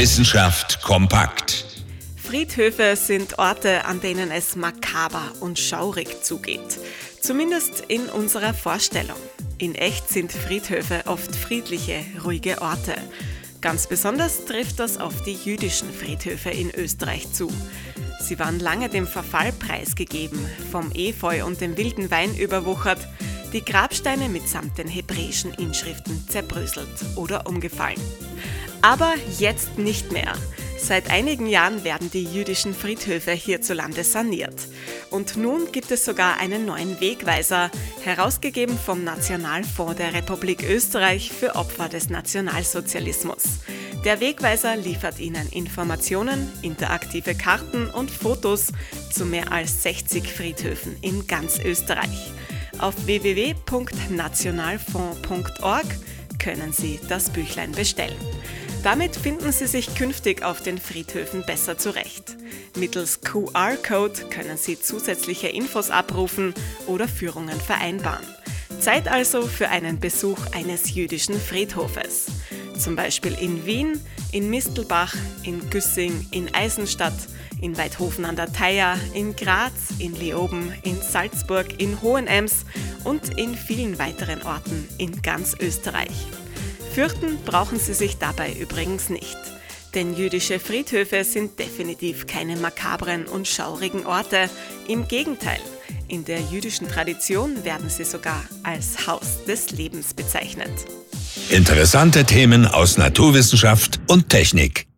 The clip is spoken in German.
Wissenschaft kompakt. Friedhöfe sind Orte, an denen es makaber und schaurig zugeht. Zumindest in unserer Vorstellung. In echt sind Friedhöfe oft friedliche, ruhige Orte. Ganz besonders trifft das auf die jüdischen Friedhöfe in Österreich zu. Sie waren lange dem Verfall preisgegeben, vom Efeu und dem wilden Wein überwuchert, die Grabsteine mitsamt den hebräischen Inschriften zerbröselt oder umgefallen. Aber jetzt nicht mehr. Seit einigen Jahren werden die jüdischen Friedhöfe hierzulande saniert. Und nun gibt es sogar einen neuen Wegweiser, herausgegeben vom Nationalfonds der Republik Österreich für Opfer des Nationalsozialismus. Der Wegweiser liefert Ihnen Informationen, interaktive Karten und Fotos zu mehr als 60 Friedhöfen in ganz Österreich. Auf www.nationalfonds.org können Sie das Büchlein bestellen. Damit finden Sie sich künftig auf den Friedhöfen besser zurecht. Mittels QR-Code können Sie zusätzliche Infos abrufen oder Führungen vereinbaren. Zeit also für einen Besuch eines jüdischen Friedhofes. Zum Beispiel in Wien, in Mistelbach, in Güssing, in Eisenstadt, in Weidhofen an der Theier, in Graz, in Leoben, in Salzburg, in Hohenems und in vielen weiteren Orten in ganz Österreich. Fürchten brauchen Sie sich dabei übrigens nicht. Denn jüdische Friedhöfe sind definitiv keine makabren und schaurigen Orte. Im Gegenteil, in der jüdischen Tradition werden sie sogar als Haus des Lebens bezeichnet. Interessante Themen aus Naturwissenschaft und Technik.